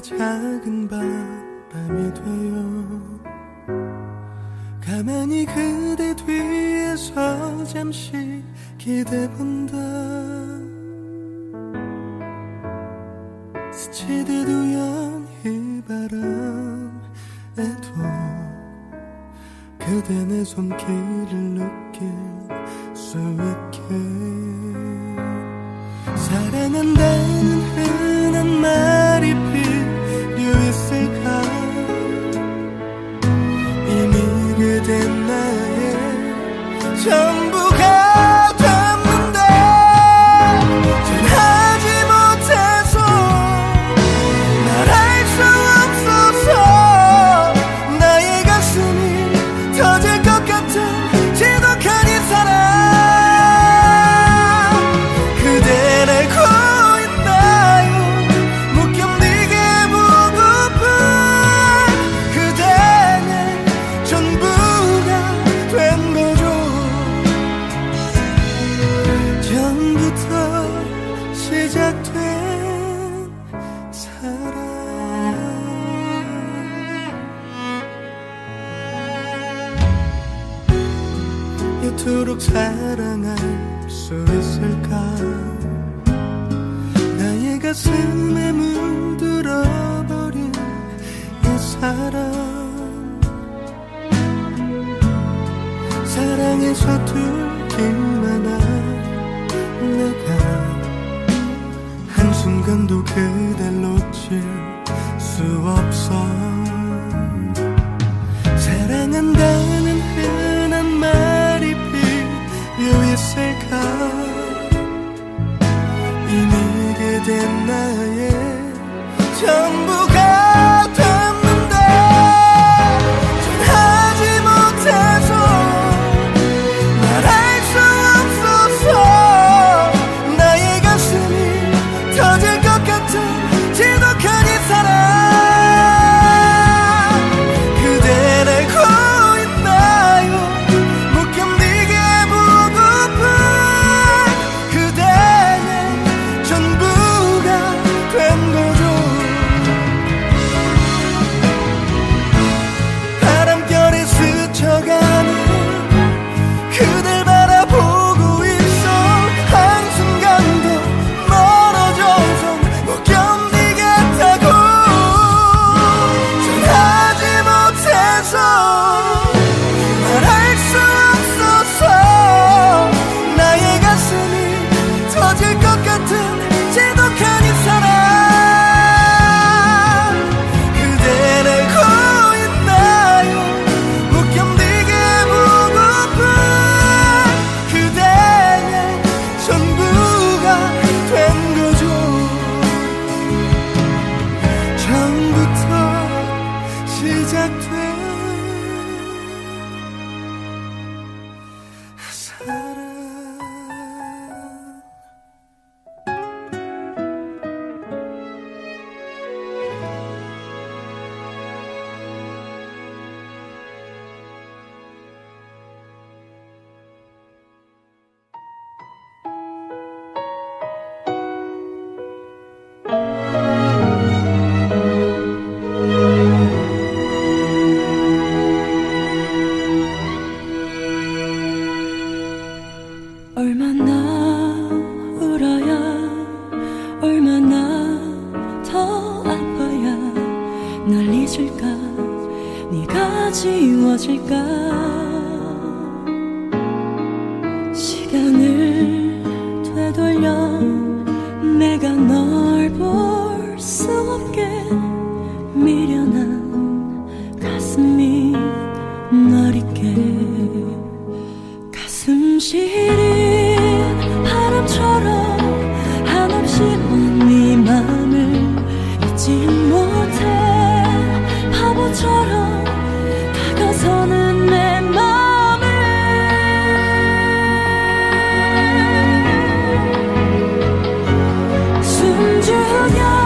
작은 바람이 돼요 가만히 그대 뒤에서 잠시 기대본다. 스치듯 우연히 바람에도 그대 내 손길 그대 나의 전부. 사랑할 수 있을까? 나의 가슴에 물들어버린 이 사랑 사랑에 서툴기만 한 내가. 한순간도 그댈 놓칠 수 없어. 사랑한다는 이 내게 된 나의 전부가 얼마나 울어야 얼마나 더 아파야 널 잊을까? 네가 지워질까? Señor.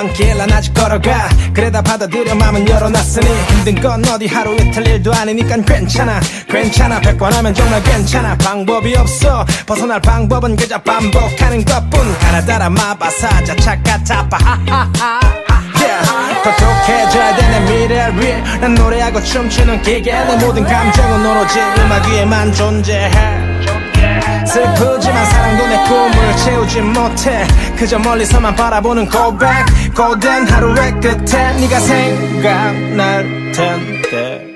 아니라고 했던 길 난 아직 걸어가. 그래다 받아들여 맘은 열어놨으니. 힘든 건 어디 하루 이틀 일도 아니니까 괜찮아. 괜찮아. 백번 하면 정말 괜찮아. 방법이 없어. 벗어날 방법은 그저 반복하는 것뿐. 하나 따라 마바사자 착가 타파 하하하 yeah. 똑똑해져야 되는 미래를 위해 난 노래하고 춤추는 기계 내 모든 감정은 오로지 음악 위에만 존재해 슬프지만 사랑도 내 꿈을 채우지 못해. 그저 멀리서만 바라보는 고백. 고된 하루의 끝에 네가 생각날 텐데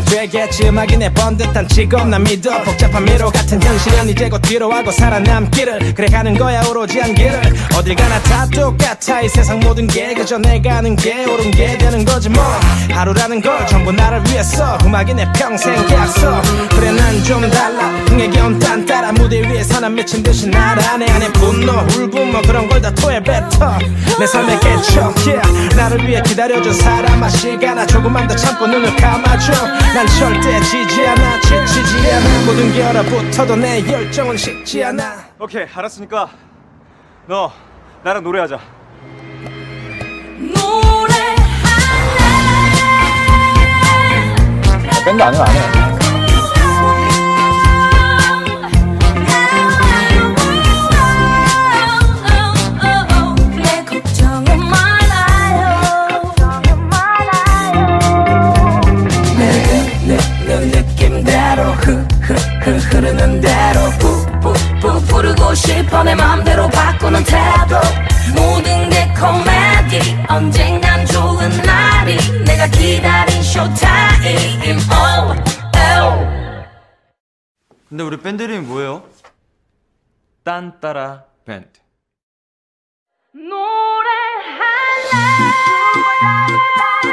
언젠가는 되겠지 음악이 내 번 듯한 직업 난 믿어 복잡한 미로 같은 현실은 이제 곧 뒤로하고 살아남기를 그래 가는 거야 오로지 한 길을 어딜 가나 다 똑같아 이 세상 모든 게 그저 내가 아는 게 옳은 게 되는 거지 뭐 하루라는 걸 전부 나를 위해서 음악이 내 평생 계약서 그래 난 좀 달라 겨운 딴 따라 무대 위에서 난 미친 듯이 날아 내 안에 분노 울분 뭐 그런 걸 다 토해 뱉어 내 삶의 개척 yeah. 나를 위해 기다려준 사람아 시간아 조금만 더 참고 눈을 감아줘 난 절대 지지 않아 지치지 않아. 모든 게 얼어붙어도 내 열정은 식지 않아. 오케이 알았으니까 너 나랑 노래하자. 밴드 아니면 안 해. 부르고 싶어 내 맘대로 바꾸는 태도. 모든 게 코미디 언젠간 좋은 날이. 내가 기다린 쇼타임. Oh, oh. 근데 우리 밴드 이름이 뭐예요? 딴따라 밴드. 내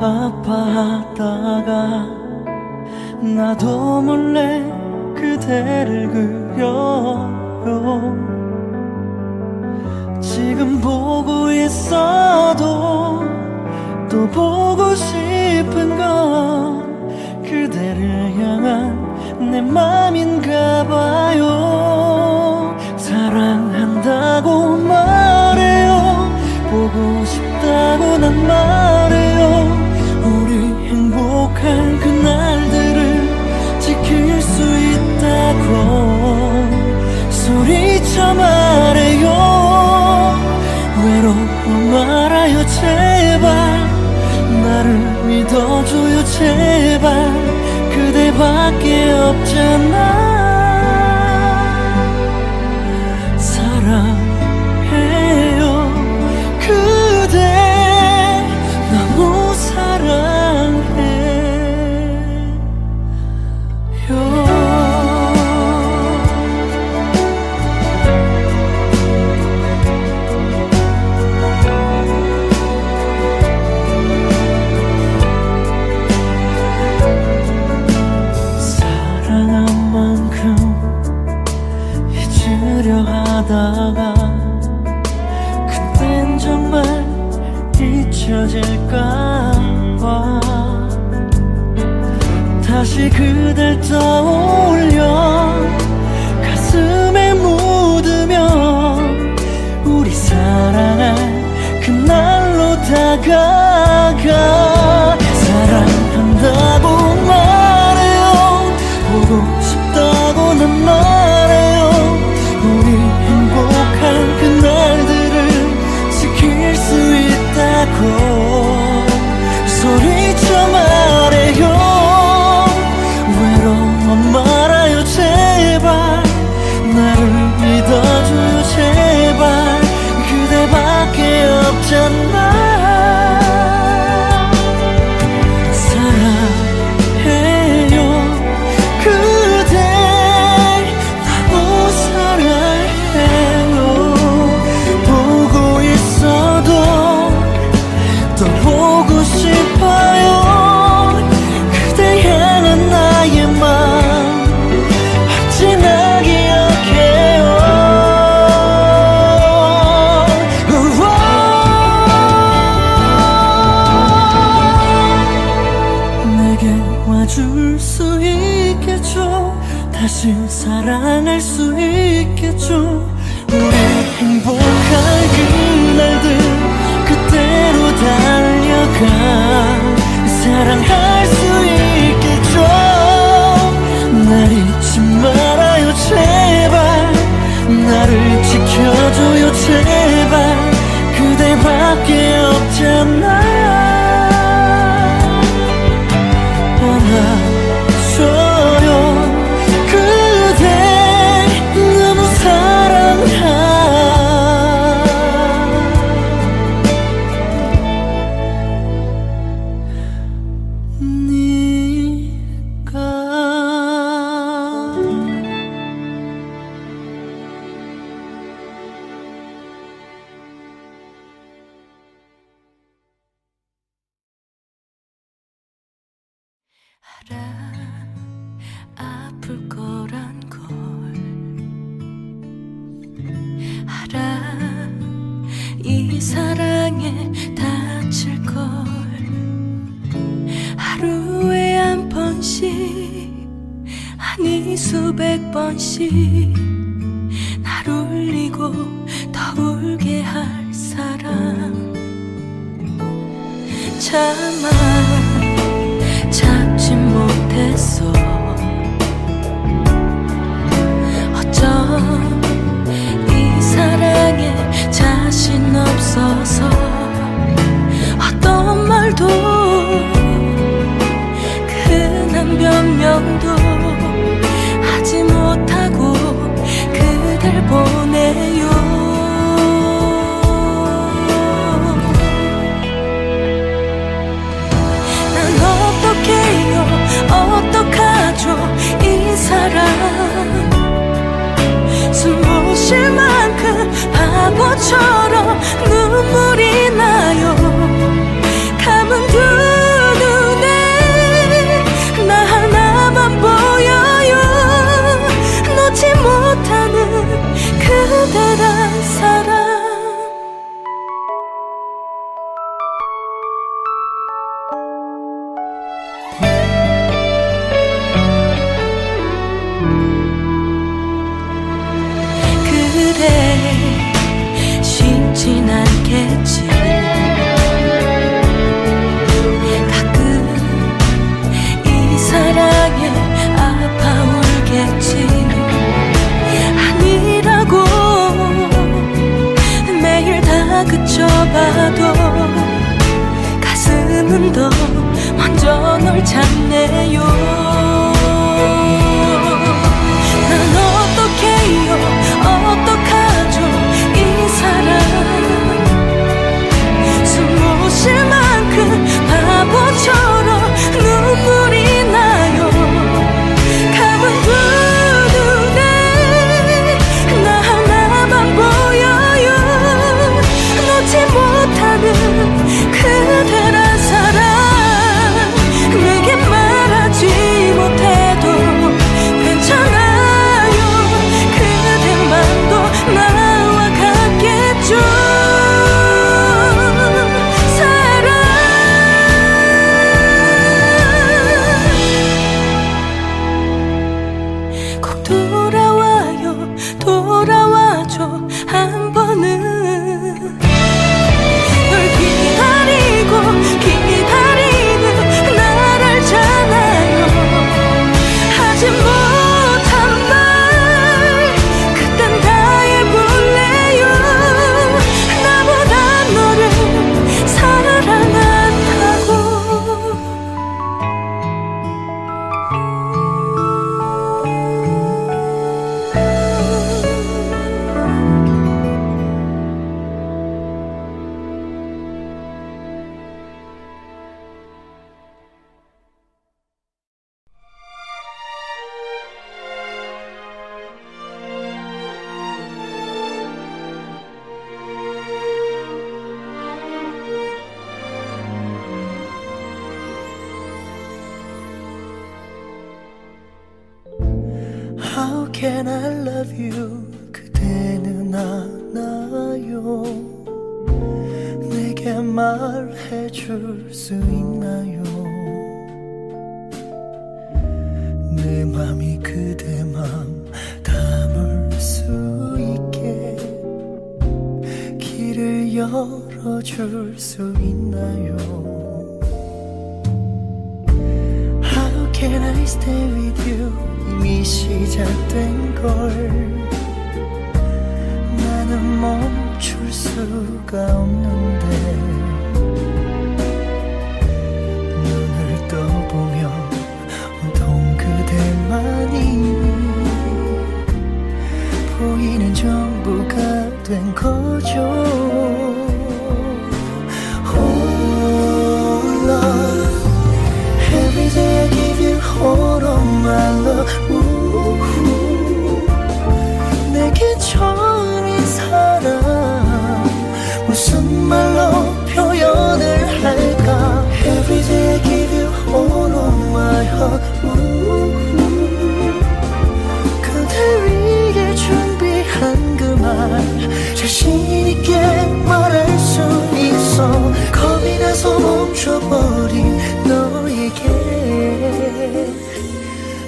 아파하다가 나도 몰래 그대를 그려요. 지금 보고 있어도 또 보고 싶은 건 그대를 향한 내 맘인가 봐요. 사랑한다고 말해요. 보고 싶다고 난 말 말해요. 외로워 말아요 제발. 나를 믿어줘요 제발. 그대밖에 없잖아 바 说 can I love you? 그대는 아나요? 내게 말해줄 수 있나요? 내 맘이 그대 맘 담을 수 있게 길을 열어줄 수 있나요? How can I stay with you? 이미 시작된 수가 없는데 눈을 떠보면 온통 그대만이 보이는 전부가 된 거죠 Oh love Every day I give you all of my love 자신있게 말할 수 있어. 겁이 나서 멈춰버린 너에게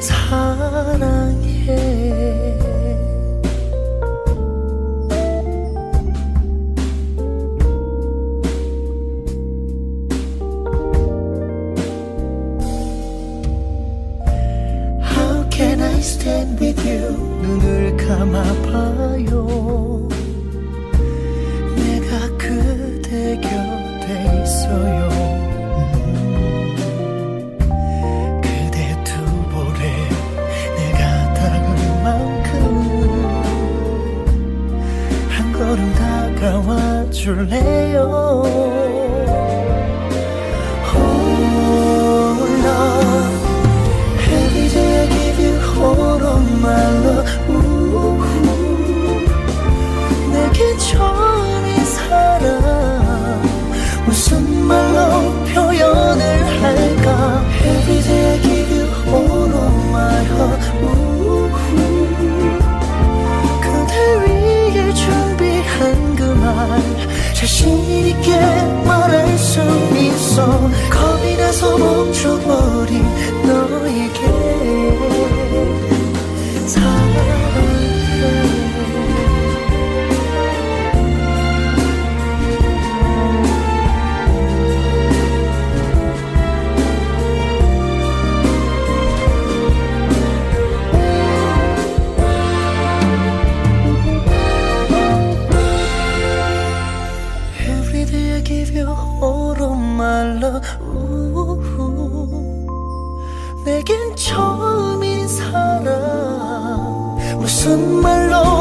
사랑 무슨 말로 처음인 사랑 무슨 말로